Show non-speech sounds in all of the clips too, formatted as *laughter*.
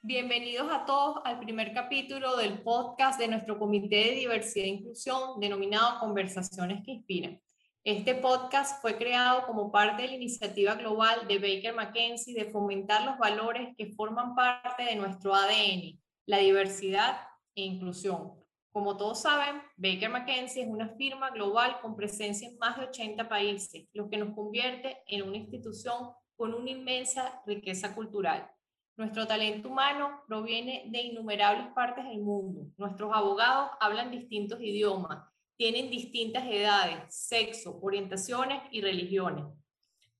Bienvenidos a todos al primer capítulo del podcast de nuestro Comité de Diversidad e Inclusión denominado Conversaciones que Inspiran. Este podcast fue creado como parte de la iniciativa global de Baker McKenzie de fomentar los valores que forman parte de nuestro ADN, la diversidad e inclusión. Como todos saben, Baker McKenzie es una firma global con presencia en más de 80 países, lo que nos convierte en una institución con una inmensa riqueza cultural. Nuestro talento humano proviene de innumerables partes del mundo. Nuestros abogados hablan distintos idiomas, tienen distintas edades, sexo, orientaciones y religiones.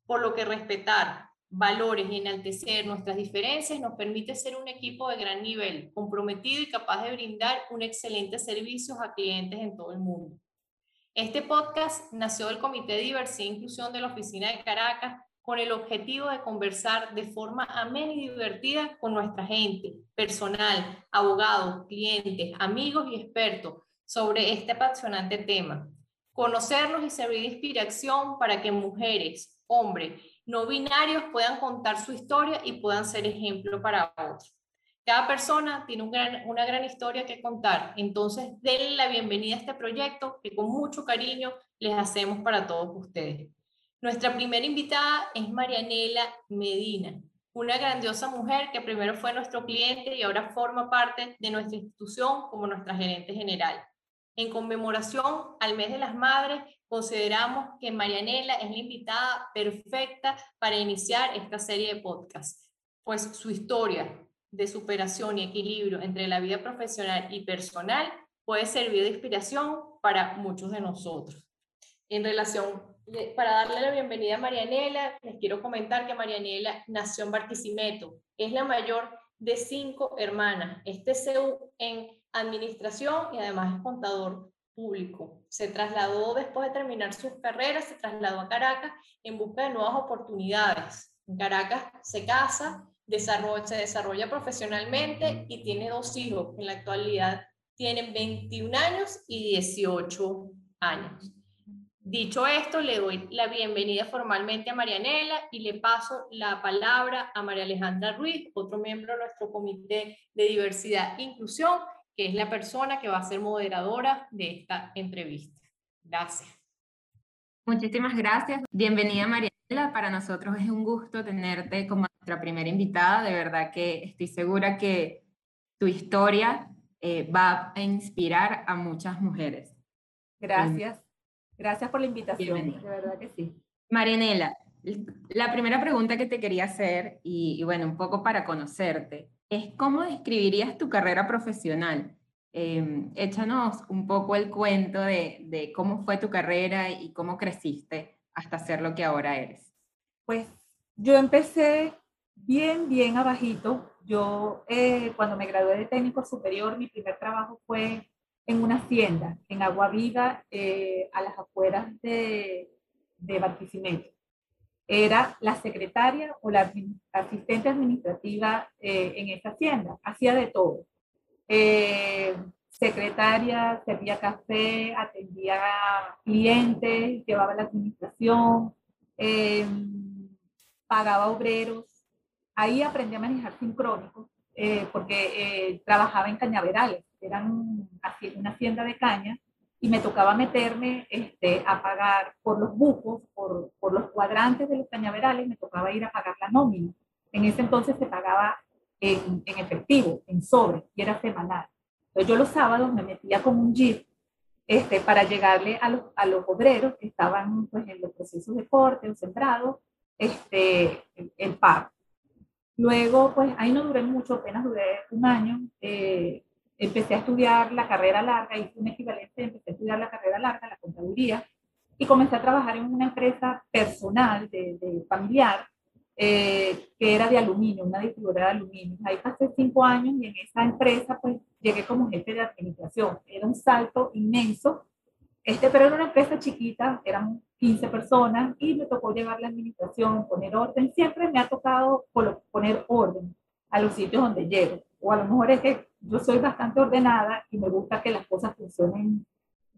Por lo que respetar, valores y enaltecer nuestras diferencias nos permite ser un equipo de gran nivel, comprometido y capaz de brindar un excelente servicio a clientes en todo el mundo. Este podcast nació del Comité de Diversidad e Inclusión de la Oficina de Caracas con el objetivo de conversar de forma amena y divertida con nuestra gente, personal, abogados, clientes, amigos y expertos sobre este apasionante tema. Conocernos y servir de inspiración para que mujeres, hombres no binarios puedan contar su historia y puedan ser ejemplo para otros. Cada persona tiene una gran historia que contar, entonces denle la bienvenida a este proyecto que con mucho cariño les hacemos para todos ustedes. Nuestra primera invitada es Marianela Medina, una grandiosa mujer que primero fue nuestro cliente y ahora forma parte de nuestra institución como nuestra gerente general. En conmemoración al mes de las madres, consideramos que Marianela es la invitada perfecta para iniciar esta serie de podcasts, pues su historia de superación y equilibrio entre la vida profesional y personal puede servir de inspiración para muchos de nosotros. En relación, para darle la bienvenida a Marianela, les quiero comentar que Marianela nació en Barquisimeto, es la mayor de cinco hermanas, este TCU en administración y además es contador público. Se trasladó después de terminar sus carreras, se trasladó a Caracas en busca de nuevas oportunidades. En Caracas se casa, desarrolla, se desarrolla profesionalmente y tiene dos hijos. En la actualidad tienen 21 años y 18 años. Dicho esto, le doy la bienvenida formalmente a Marianela y le paso la palabra a María Alejandra Ruiz, otro miembro de nuestro Comité de Diversidad e Inclusión, que es la persona que va a ser moderadora de esta entrevista. Gracias. Muchísimas gracias. Bienvenida Mariela. Para nosotros es un gusto tenerte como nuestra primera invitada. De verdad que estoy segura que tu historia eh, va a inspirar a muchas mujeres. Gracias. Gracias por la invitación. De verdad que sí. Marianela, la primera pregunta que te quería hacer, y, y bueno, un poco para conocerte, es cómo describirías tu carrera profesional. Eh, échanos un poco el cuento de, cómo fue tu carrera y cómo creciste hasta ser lo que ahora eres. Pues yo empecé bien, bien abajito. Yo eh, cuando me gradué de técnico superior, mi primer trabajo fue en una hacienda, en Agua Viva, eh, a las afueras de, de Barquisimeto era la secretaria o la asistente administrativa eh, en esa hacienda. Hacía de todo. Eh, secretaria, servía café, atendía clientes, llevaba la administración, eh, pagaba obreros. Ahí aprendí a manejar sincrónicos porque trabajaba en cañaverales, eran una hacienda de caña y me tocaba meterme este, a pagar por los bucos, por, por, los cuadrantes de los cañaverales, me tocaba ir a pagar la nómina. En ese entonces se pagaba en, en efectivo, en sobre, y era semanal. Entonces yo los sábados me metía con un jeep este, para llegarle a los, a los obreros que estaban pues, en los procesos de corte o sembrado, este, el, el pago. Luego, pues ahí no duré mucho, apenas duré un año. Eh, empecé a estudiar la carrera larga, hice un equivalente, estudiar la carrera larga, la contaduría, y comencé a trabajar en una empresa personal, de, de familiar, eh, que era de aluminio, una distribuidora de aluminio. Ahí pasé cinco años y en esa empresa pues llegué como jefe de administración. Era un salto inmenso, este, pero era una empresa chiquita, eran 15 personas y me tocó llevar la administración, poner orden. Siempre me ha tocado poner orden a los sitios donde llego. O a lo mejor es que yo soy bastante ordenada y me gusta que las cosas funcionen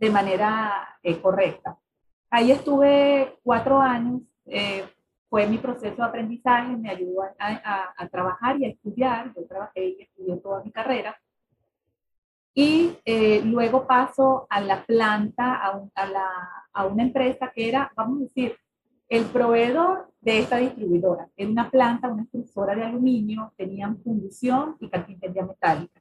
de manera eh, correcta. Ahí estuve cuatro años, eh, fue mi proceso de aprendizaje, me ayudó a, trabajar y a estudiar, yo trabajé y estudié toda mi carrera. Y eh, luego paso a la planta, a, la, a una empresa que era, vamos a decir, el proveedor de esta distribuidora. Era una planta, una extrusora de aluminio, tenían fundición y carpintería metálica.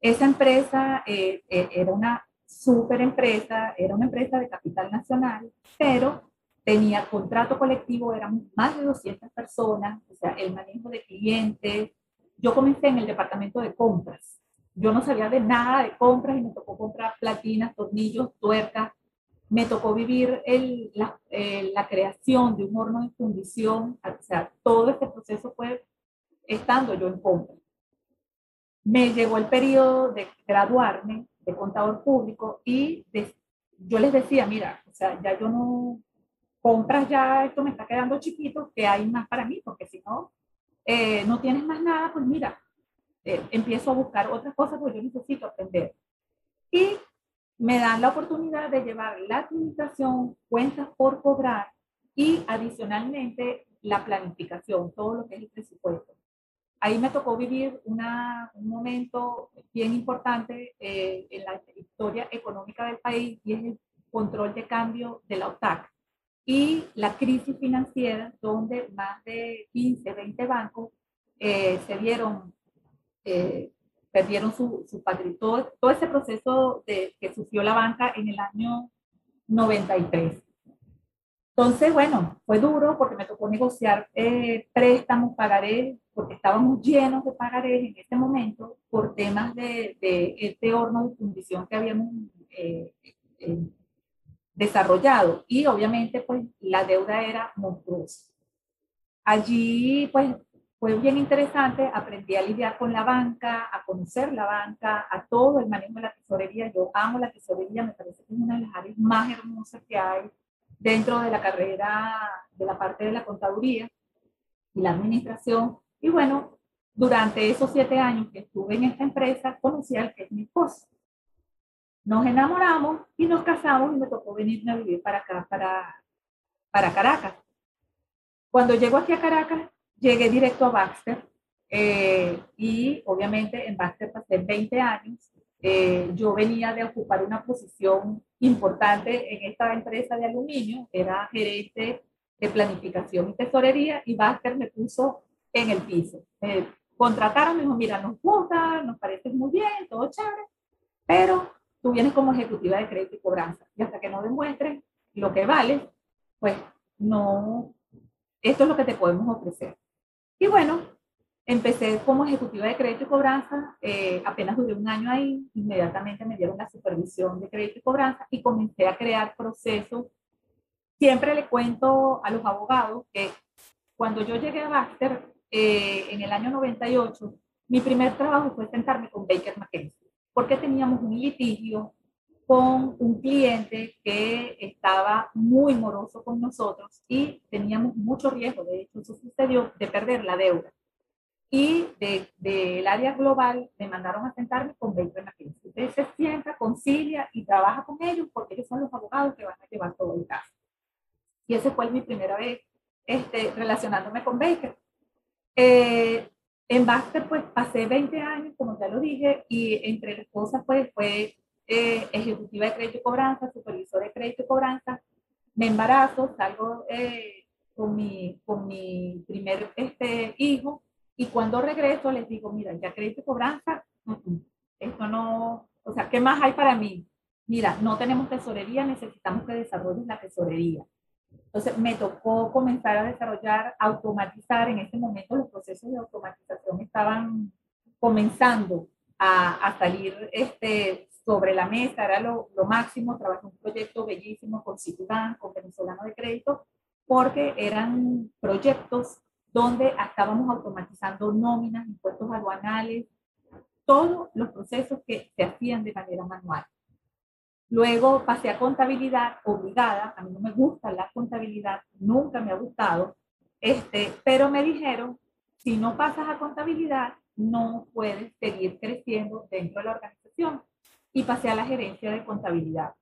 Esa empresa era una super empresa, era una empresa de capital nacional, pero tenía contrato colectivo, eran más de 200 personas, o sea, el manejo de clientes. Yo comencé en el departamento de compras. Yo no sabía de nada de compras y me tocó comprar platinas, tornillos, tuercas, me tocó vivir el, la, eh, la, creación de un horno de fundición, o sea, todo este proceso fue estando yo en compra. Me llegó el periodo de graduarme de contador público y yo les decía, mira, o sea, ya yo no, compras ya, esto me está quedando chiquito, que hay más para mí, porque si no, eh, no tienes más nada, pues mira, eh, empiezo a buscar otras cosas porque yo necesito aprender. Y me dan la oportunidad de llevar la administración, cuentas por cobrar y adicionalmente la planificación, todo lo que es el presupuesto. Ahí me tocó vivir una, un momento bien importante eh, en la historia económica del país y es el control de cambio de la OTAC y la crisis financiera donde más de 15, 20 bancos eh, se vieron eh, perdieron su, su patrimonio, todo, todo, ese proceso de, que sufrió la banca en el año 93. Entonces, bueno, fue duro porque me tocó negociar eh, préstamos, pagarés, porque estábamos llenos de pagarés en ese momento por temas de, de este horno de fundición que habíamos eh, eh, desarrollado. Y obviamente, pues, la deuda era monstruosa. Allí, pues, fue bien interesante, aprendí a lidiar con la banca, a conocer la banca, a todo el manejo de la tesorería. Yo amo la tesorería, me parece que es una de las áreas más hermosas que hay dentro de la carrera, de la parte de la contaduría y la administración. Y bueno, durante esos siete años que estuve en esta empresa, conocí al que es mi esposo. Nos enamoramos y nos casamos y me tocó venirme a vivir para acá, para, para Caracas. Cuando llego aquí a Caracas, llegué directo a Baxter eh, y obviamente en Baxter pasé 20 años. Eh, yo venía de ocupar una posición importante en esta empresa de aluminio, era gerente de planificación y tesorería y Baxter me puso en el piso. Me contrataron, me dijo, mira, nos gusta, nos parece muy bien, todo chévere, pero tú vienes como ejecutiva de crédito y cobranza y hasta que no demuestres lo que vale, pues no, esto es lo que te podemos ofrecer. Y bueno, empecé como ejecutiva de crédito y cobranza, eh, apenas duré un año ahí, inmediatamente me dieron la supervisión de crédito y cobranza y comencé a crear procesos. Siempre le cuento a los abogados que cuando yo llegué a Baxter eh, en el año 98, mi primer trabajo fue sentarme con Baker McKenzie, porque teníamos un litigio con un cliente que estaba muy moroso con nosotros y teníamos mucho riesgo, de hecho eso sucedió, de perder la deuda. Y del de, área global me mandaron a sentarme con 20 McKinsey. Usted se sienta, concilia y trabaja con ellos porque ellos son los abogados que van a llevar todo el caso. Y esa fue mi primera vez este, relacionándome con Baker. Eh, en Baxter, pues pasé 20 años, como ya lo dije, y entre las cosas, pues fue eh, ejecutiva de crédito y cobranza, supervisor de crédito y cobranza, me embarazo, salgo eh, con, mi, con mi primer este, hijo y cuando regreso les digo, mira, ya crédito y cobranza, esto no, o sea, ¿qué más hay para mí? Mira, no tenemos tesorería, necesitamos que desarrolles la tesorería. Entonces me tocó comenzar a desarrollar, automatizar, en ese momento los procesos de automatización estaban comenzando a, a salir este, sobre la mesa, era lo, lo máximo, trabajé un proyecto bellísimo con Citibank, con Venezolano de Crédito, porque eran proyectos donde estábamos automatizando nóminas, impuestos aduanales, todos los procesos que se hacían de manera manual. Luego pasé a contabilidad obligada, a mí no me gusta la contabilidad, nunca me ha gustado, este, pero me dijeron, si no pasas a contabilidad, no puedes seguir creciendo dentro de la organización y pasé a la gerencia de contabilidad.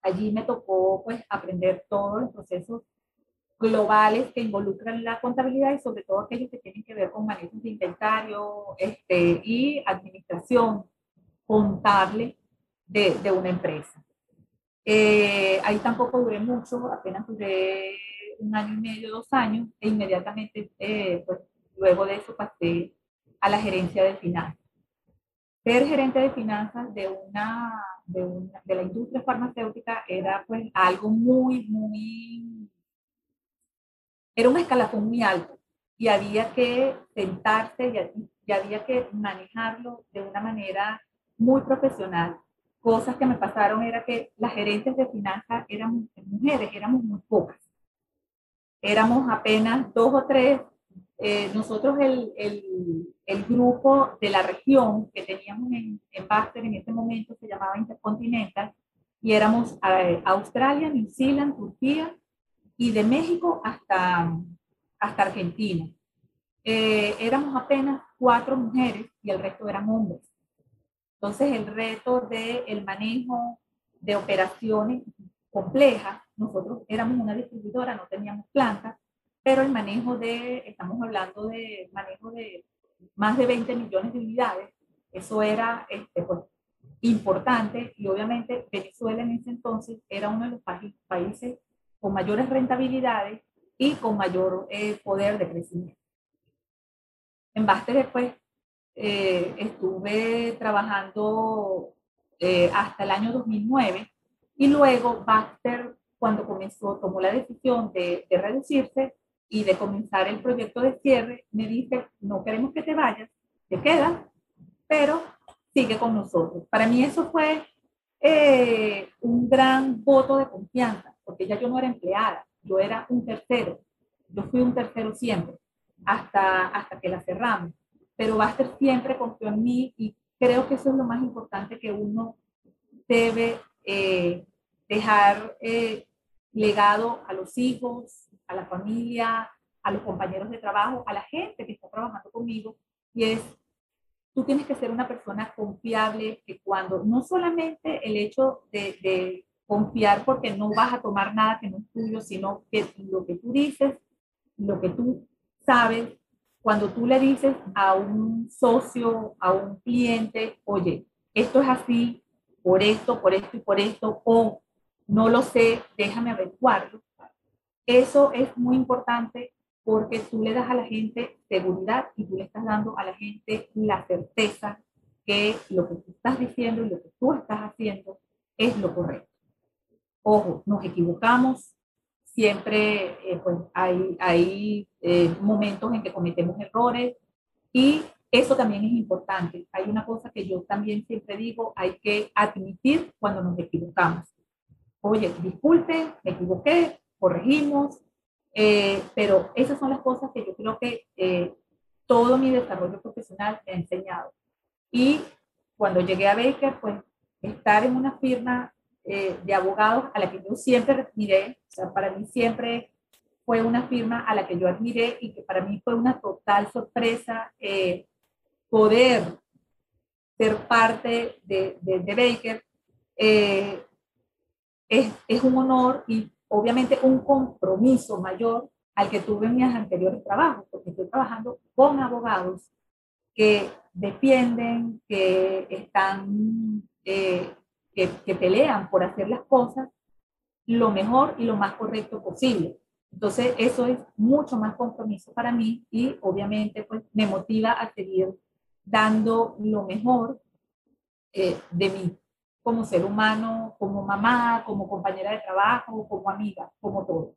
allí me tocó pues aprender todos los procesos globales que involucran la contabilidad y sobre todo aquellos que tienen que ver con manejo de inventario este, y administración contable de, de una empresa. Eh, ahí tampoco duré mucho, apenas duré un año y medio, dos años, e inmediatamente, eh, pues, luego de eso pasé a la gerencia de finanzas. Ser gerente de finanzas de una, de, una, de la industria farmacéutica era pues algo muy, muy era un escalafón muy alto y había que sentarse y, había que manejarlo de una manera muy profesional. Cosas que me pasaron era que las gerentes de finanzas eran mujeres, éramos muy pocas. Éramos apenas dos o tres. Eh, nosotros, el, el, el, grupo de la región que teníamos en, en Baxter en ese momento se llamaba Intercontinental y éramos eh, Australia, New Zealand, Turquía y de México hasta, hasta Argentina. Eh, éramos apenas cuatro mujeres y el resto eran hombres. Entonces el reto del el manejo de operaciones complejas, nosotros éramos una distribuidora, no teníamos planta, pero el manejo de, estamos hablando de manejo de más de 20 millones de unidades, eso era este, pues, importante y obviamente Venezuela en ese entonces era uno de los países con mayores rentabilidades y con mayor eh, poder de crecimiento. En Baster después eh, estuve trabajando eh, hasta el año 2009 y luego Baster cuando comenzó, tomó la decisión de, de, reducirse y de comenzar el proyecto de cierre, me dice, no queremos que te vayas, te quedas, pero sigue con nosotros. Para mí eso fue un gran voto de confianza, porque ya yo no era empleada, yo era un tercero, yo fui un tercero siempre, hasta, hasta que la cerramos. Pero Baster siempre confió en mí y creo que eso es lo más importante que uno debe eh, dejar eh, legado a los hijos, a la familia, a los compañeros de trabajo, a la gente que está trabajando conmigo, y es, tú tienes que ser una persona confiable, que cuando no solamente el hecho de, de confiar porque no vas a tomar nada que no es tuyo, sino que lo que tú dices, lo que tú sabes, cuando tú le dices a un socio, a un cliente, oye, esto es así, por esto, por esto y por esto, o no lo sé, déjame averiguarlo. Eso es muy importante porque tú le das a la gente seguridad y tú le estás dando a la gente la certeza que lo que tú estás diciendo y lo que tú estás haciendo es lo correcto. Ojo, nos equivocamos, siempre eh, pues hay, hay eh, momentos en que cometemos errores y eso también es importante. Hay una cosa que yo también siempre digo, hay que admitir cuando nos equivocamos. Oye, disculpe, me equivoqué, corregimos, eh, pero esas son las cosas que yo creo que todo mi desarrollo profesional me ha enseñado. Y cuando llegué a Baker, pues estar en una firma eh, de abogados a la que yo siempre admiré, o sea, para mí siempre fue una firma a la que yo admiré y que para mí fue una total sorpresa eh, poder ser parte de, de, Baker. Eh, es, es, un honor y obviamente un compromiso mayor al que tuve en mis anteriores trabajos, porque estoy trabajando con abogados que defienden, que están que, pelean por hacer las cosas lo mejor y lo más correcto posible. Entonces, eso es mucho más compromiso para mí y obviamente pues me motiva a seguir dando lo mejor eh, de mí como ser humano, como mamá, como compañera de trabajo, como amiga, como todo.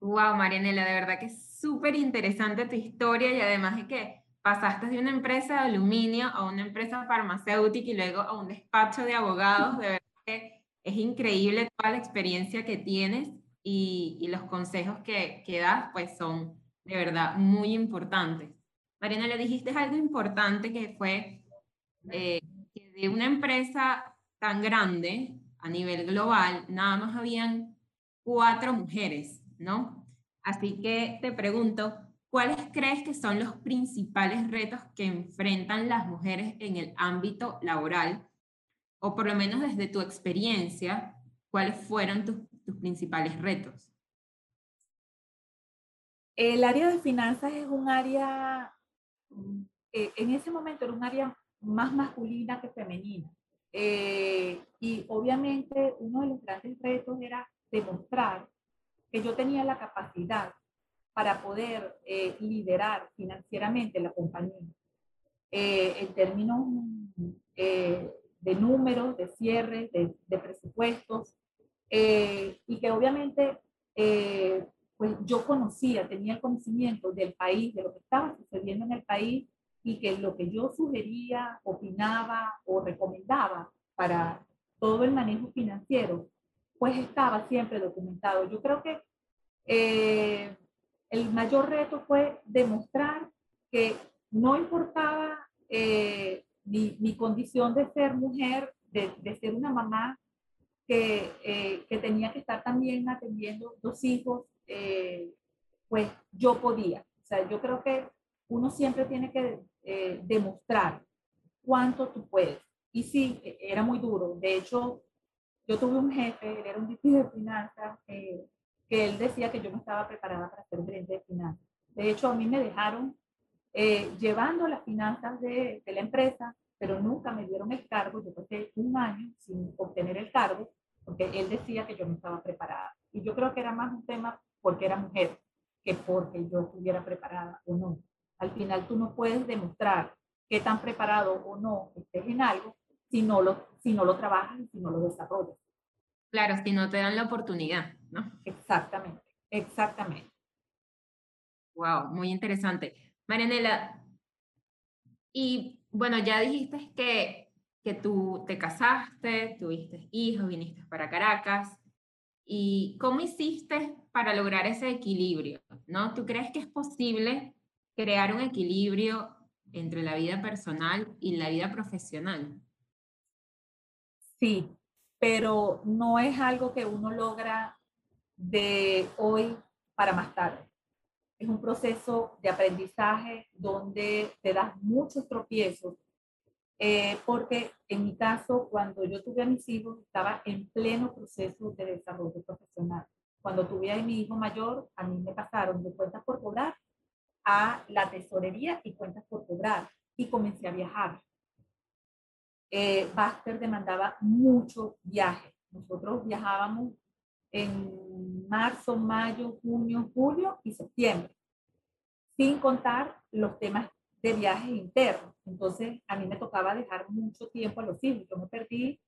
Wow, Marianela, de verdad que es súper interesante tu historia y además de que pasaste de una empresa de aluminio a una empresa farmacéutica y luego a un despacho de abogados. De verdad que es increíble toda la experiencia que tienes y, y los consejos que, que, das, pues son de verdad muy importantes. Mariana, le dijiste algo importante que fue eh, que de una empresa tan grande a nivel global, nada más habían cuatro mujeres, ¿no? Así que te pregunto, ¿Cuáles crees que son los principales retos que enfrentan las mujeres en el ámbito laboral? o por lo menos desde tu experiencia, cuáles fueron tus, tus principales retos. El área de finanzas es un área, eh, en ese momento era un área más masculina que femenina. Eh, y obviamente uno de los grandes retos era demostrar que yo tenía la capacidad para poder eh, liderar financieramente la compañía. en términos de números, de cierres, de, de presupuestos, y que obviamente pues yo conocía, tenía el conocimiento del país, de lo que estaba sucediendo en el país y que lo que yo sugería, opinaba o recomendaba para todo el manejo financiero, pues estaba siempre documentado. Yo creo que eh, el mayor reto fue demostrar que no importaba eh, mi, condición de ser mujer, de, ser una mamá que, eh, que tenía que estar también atendiendo dos hijos eh, pues yo podía. O sea, yo creo que uno siempre tiene que demostrar cuánto tú puedes. Y sí, e, era muy duro. De hecho, yo tuve un jefe, él era un VP de finanzas, eh, que él decía que yo no estaba preparada para ser gerente de finanzas. De hecho, a mí me dejaron llevando las finanzas de, de, la empresa, pero nunca me dieron el cargo. Yo pasé un año sin obtener el cargo porque él decía que yo no estaba preparada. Y yo creo que era más un tema porque era mujer que porque yo estuviera preparada o no. Al final tú no puedes demostrar qué tan preparado o no estés en algo si no lo, si no lo trabajas y si no lo desarrollas. Claro, si no te dan la oportunidad, ¿no? Exactamente, exactamente. Wow, muy interesante. Marianela, y bueno, ya dijiste que, que tú te casaste, tuviste hijos, viniste para Caracas. ¿Y cómo hiciste para lograr ese equilibrio? ¿no? ¿Tú crees que es posible crear un equilibrio entre la vida personal y la vida profesional? Sí, pero no es algo que uno logra de hoy para más tarde. Es un proceso de aprendizaje donde te das muchos tropiezos eh, porque en mi caso, cuando yo tuve a mis hijos, estaba en pleno proceso de desarrollo profesional. Cuando tuve a mi hijo mayor, a mí me pasaron de cuentas por cobrar a la tesorería y cuentas por cobrar y comencé a viajar. Eh, Baxter demandaba mucho viaje. Nosotros viajábamos en marzo, mayo, junio, julio y septiembre, sin contar los temas de viajes internos. Entonces, a mí me tocaba dejar mucho tiempo a los hijos. Yo me perdí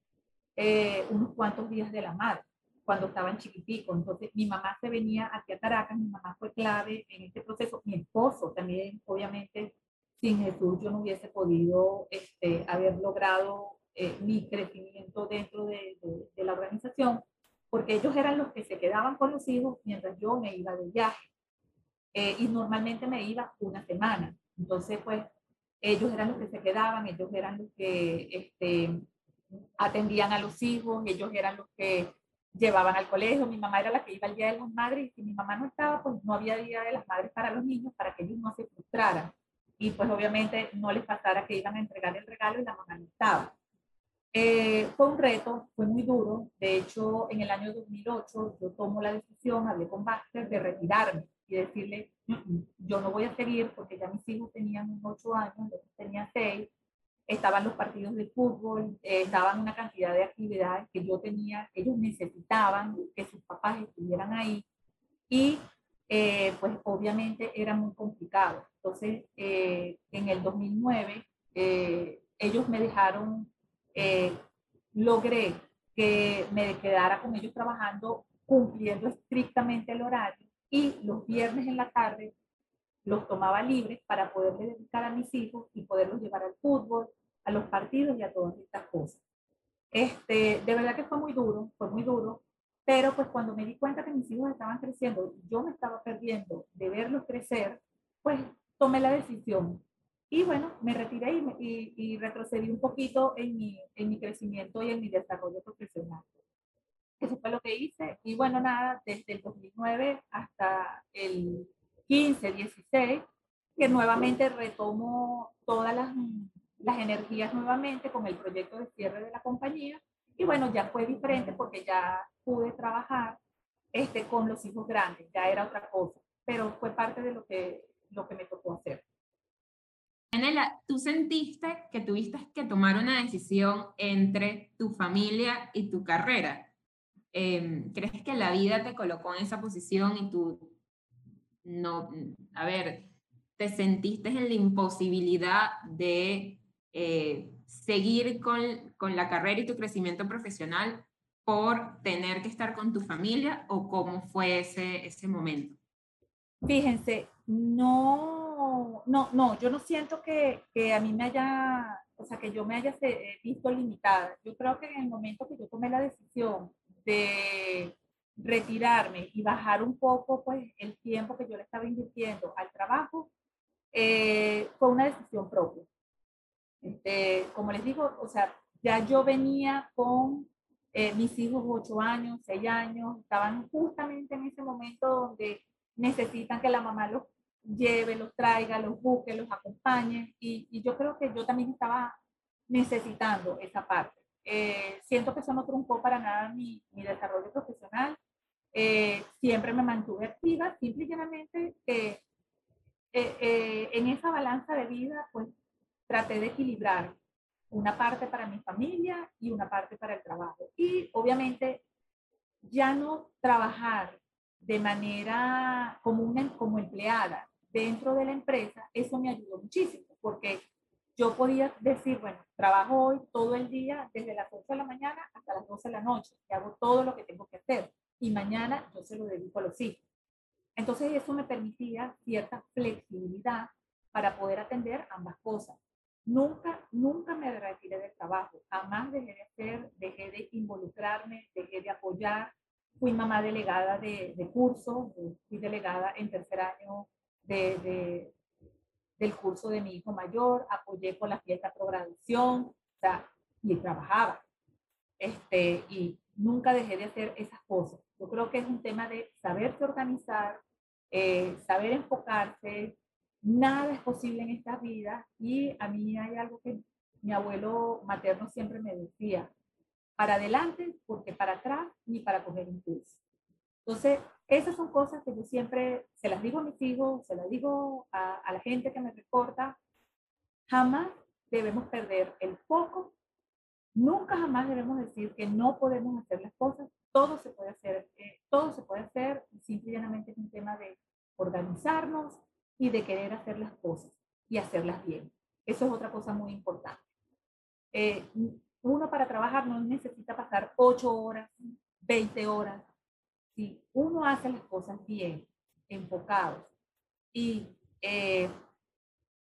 eh, unos cuantos días de la madre cuando estaban chiquiticos. Entonces, mi mamá se venía aquí a Caracas, mi mamá fue clave en este proceso. Mi esposo también, obviamente, sin Jesús yo no hubiese podido este, haber logrado eh, mi crecimiento dentro de, de, la organización, porque ellos eran los que se quedaban con los hijos mientras yo me iba de viaje. Eh, y normalmente me iba una semana. Entonces, pues, ellos eran los que se quedaban, ellos eran los que este, atendían a los hijos, ellos eran los que llevaban al colegio, mi mamá era la que iba al Día de las Madres y si mi mamá no estaba, pues no había Día de las Madres para los niños, para que ellos no se frustraran. Y pues obviamente no les pasara que iban a entregar el regalo y la mamá no estaba. Eh, fue un reto, fue muy duro. De hecho, en el año 2008 yo tomo la decisión, hablé con Baxter, de retirarme y decirle, yo no voy a seguir porque ya mis hijos tenían ocho años, yo tenía seis, estaban los partidos de fútbol, eh, estaban una cantidad de actividades que yo tenía, ellos necesitaban que sus papás estuvieran ahí y eh, pues obviamente era muy complicado. Entonces, eh, en el 2009, ellos me dejaron, logré que me quedara con ellos trabajando, cumpliendo estrictamente el horario y los viernes en la tarde los tomaba libres para poderle dedicar a mis hijos y poderlos llevar al fútbol, a los partidos y a todas estas cosas. Este, de verdad que fue muy duro, fue muy duro, pero pues cuando me di cuenta que mis hijos estaban creciendo, yo me estaba perdiendo de verlos crecer, pues tomé la decisión. Y bueno, me retiré y, y, y retrocedí un poquito en mi, en mi crecimiento y en mi desarrollo profesional. Eso fue lo que hice. Y bueno, nada, desde el 2009 hasta el 15, 16, que nuevamente retomo todas las, las energías nuevamente con el proyecto de cierre de la compañía. Y bueno, ya fue diferente porque ya pude trabajar este, con los hijos grandes, ya era otra cosa, pero fue parte de lo que, lo que me tocó hacer. Anela, ¿tú sentiste que tuviste que tomar una decisión entre tu familia y tu carrera? Em, ¿Crees que la vida te colocó en esa posición y tú, no, a ver, te sentiste en la imposibilidad de eh, seguir con, con la carrera y tu crecimiento profesional por tener que estar con tu familia o cómo fue ese, ese momento? Fíjense, no, no, no, yo no siento que, que, a mí me haya, o sea, que yo me haya visto limitada. Yo creo que en el momento que yo tomé la decisión de retirarme y bajar un poco, pues, el tiempo que yo le estaba invirtiendo al trabajo, eh, fue una decisión propia. Este, como les digo, o sea, ya yo venía con eh, mis hijos, ocho años, seis años, estaban justamente en ese momento donde necesitan que la mamá los lleve, los traiga, los busque, los acompañe. Y, y yo creo que yo también estaba necesitando esa parte. Eh, siento que eso no truncó para nada mi, mi desarrollo profesional. Eh, siempre me mantuve activa, simple y llanamente eh, en esa balanza de vida, pues traté de equilibrar una parte para mi familia y una parte para el trabajo. Y obviamente ya no trabajar de manera como, una, como empleada dentro de la empresa, eso me ayudó muchísimo, porque yo podía decir, bueno, trabajo hoy todo el día, desde las 8 de la mañana hasta las 12 de la noche, y hago todo lo que tengo que hacer, y mañana yo se lo dedico a los hijos. Entonces eso me permitía cierta flexibilidad para poder atender ambas cosas. Nunca, nunca me retiré del trabajo, jamás dejé de hacer, dejé de involucrarme, dejé de apoyar, fui mamá delegada de, de curso, fui delegada en tercer año de, de, del curso de mi hijo mayor, apoyé con la fiesta de graduación, o sea, y trabajaba. Este, y nunca dejé de hacer esas cosas. Yo creo que es un tema de saberse organizar, eh, saber enfocarse. Nada es posible en esta vida y a mí hay algo que mi abuelo materno siempre me decía, para adelante, porque para atrás, ni para coger impulso. Entonces, esas son cosas que yo siempre se las digo a mis hijos, se las digo a, a la gente que me reporta. Jamás debemos perder el foco. Nunca jamás debemos decir que no podemos hacer las cosas. Todo se puede hacer, eh, todo se puede hacer. Simplemente es un tema de organizarnos y de querer hacer las cosas y hacerlas bien. Eso es otra cosa muy importante. Eh, uno para trabajar no necesita pasar 8 horas, 20 horas. Si uno hace las cosas bien, enfocado y eh,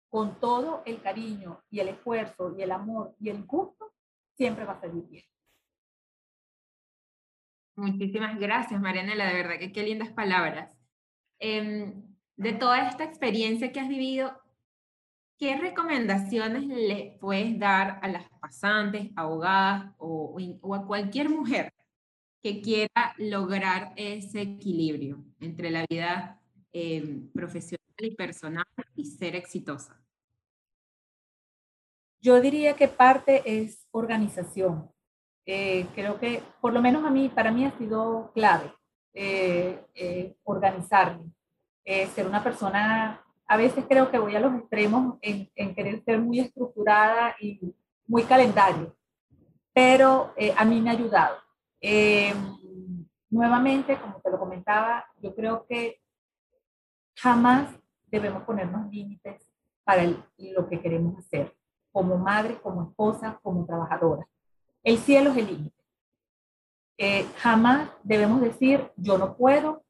con todo el cariño y el esfuerzo y el amor y el gusto, siempre va a salir bien. Muchísimas gracias, Marianela, de verdad que qué lindas palabras. Em, de toda esta experiencia que has vivido, ¿qué recomendaciones le puedes dar a las pasantes, abogadas o, a cualquier mujer que quiera lograr ese equilibrio entre la vida eh, profesional y personal y ser exitosa? Yo diría que parte es organización. Eh, creo que, por lo menos a mí, para mí ha sido clave eh, eh organizarme, ser una persona a veces creo que voy a los extremos en, en querer ser muy estructurada y muy calendario, pero a mí me ha ayudado. Eh, nuevamente, como te lo comentaba, yo creo que jamás debemos ponernos límites para lo que queremos hacer, como madre, como esposa, como trabajadora. El cielo es el límite. Eh, jamás debemos decir, yo no puedo,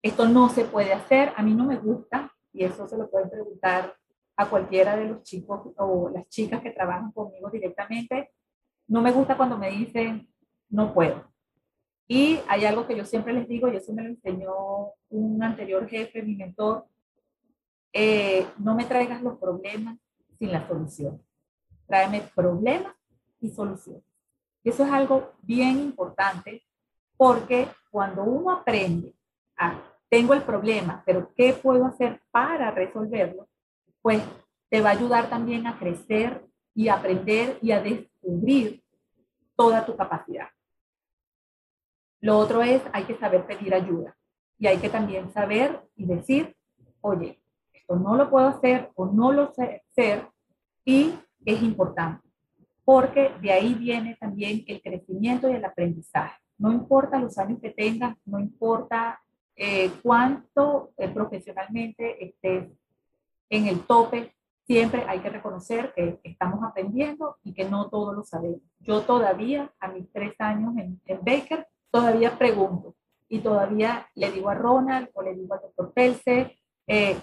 esto no se puede hacer, a mí no me gusta, y eso se lo pueden preguntar a cualquiera de los chicos o las chicas que trabajan conmigo directamente. No me gusta cuando me dicen, no puedo. Y hay algo que yo siempre les digo, y eso me lo enseñó un anterior jefe, mi mentor, eh, no me traigas los problemas sin la solución. Tráeme problemas y soluciones. Eso es algo bien importante porque cuando uno aprende a tengo el problema, pero ¿qué puedo hacer para resolverlo? Pues te va a ayudar también a crecer y aprender y a descubrir toda tu capacidad. Lo otro es, hay que saber pedir ayuda y hay que también saber y decir, oye, esto no lo puedo hacer o no lo sé hacer y es importante, porque de ahí viene también el crecimiento y el aprendizaje. No importa los años que tengas, no importa eh, cuánto eh, profesionalmente estés en el tope, siempre hay que reconocer que estamos aprendiendo y que no todo lo sabemos. Yo todavía, a mis tres años en, Baker, todavía pregunto y todavía le digo a Ronald o le digo al doctor Pelse, eh,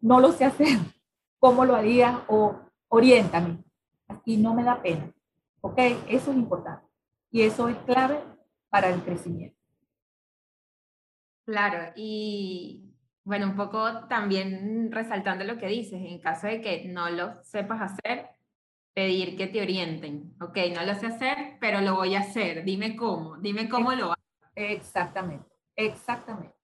no lo sé hacer, *laughs* ¿cómo lo haría? O oriéntame. Y no me da pena. ¿Ok? Eso es importante. Y eso es clave para el crecimiento. Claro, y bueno, un poco también resaltando lo que dices, en caso de que no lo sepas hacer, pedir que te orienten. Ok, no lo sé hacer, pero lo voy a hacer. Dime cómo, dime cómo lo hago. Exactamente, exactamente.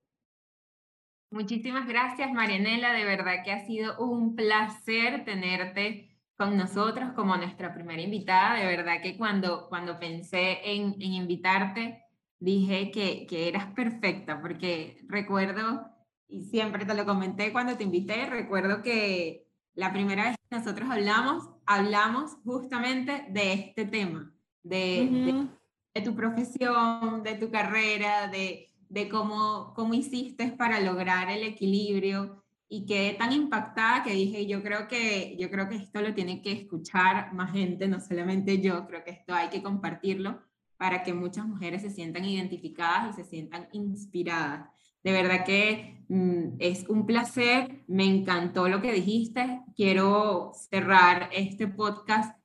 Muchísimas gracias, Marianela. De verdad que ha sido un placer tenerte con nosotros como nuestra primera invitada. De verdad que cuando, cuando pensé en, en invitarte, dije que, que eras perfecta, porque recuerdo, y siempre te lo comenté cuando te invité, recuerdo que la primera vez que nosotros hablamos, hablamos justamente de este tema, de, de tu profesión, de tu carrera, de de cómo, cómo hiciste para lograr el equilibrio y quedé tan impactada que dije, yo creo que, yo creo que esto lo tiene que escuchar más gente, no solamente yo, creo que esto hay que compartirlo para que muchas mujeres se sientan identificadas y se sientan inspiradas. De verdad que mm, es un placer, me encantó lo que dijiste. Quiero cerrar este podcast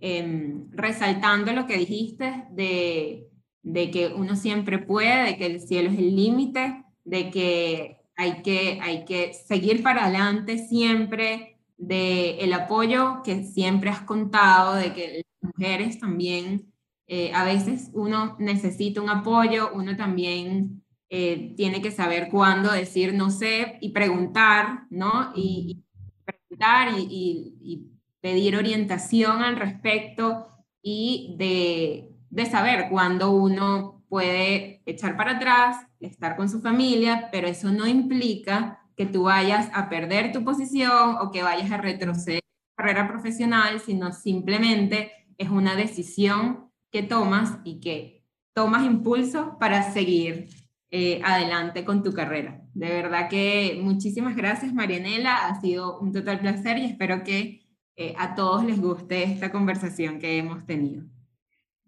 em, resaltando lo que dijiste de, de que uno siempre puede, de que el cielo es el límite, de que hay, que hay que seguir para adelante siempre, de el apoyo que siempre has contado, de que las mujeres también, eh, a veces uno necesita un apoyo, uno también eh, tiene que saber cuándo decir no sé y preguntar, ¿no? Y, preguntar y, pedir orientación al respecto y de de saber cuándo uno puede echar para atrás, estar con su familia, pero eso no implica que tú vayas a perder tu posición o que vayas a retroceder tu carrera profesional, sino simplemente es una decisión que tomas y que tomas impulso para seguir eh, adelante con tu carrera. De verdad que muchísimas gracias, Marianela. Ha sido un total placer y espero que eh, a todos les guste esta conversación que hemos tenido.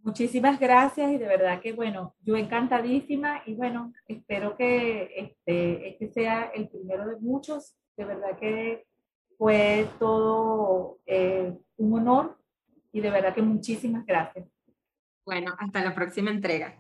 Muchísimas gracias y de verdad que, bueno, yo encantadísima y bueno, espero que este, este sea el primero de muchos. De verdad que fue todo eh, un honor y de verdad que muchísimas gracias. Bueno, hasta la próxima entrega.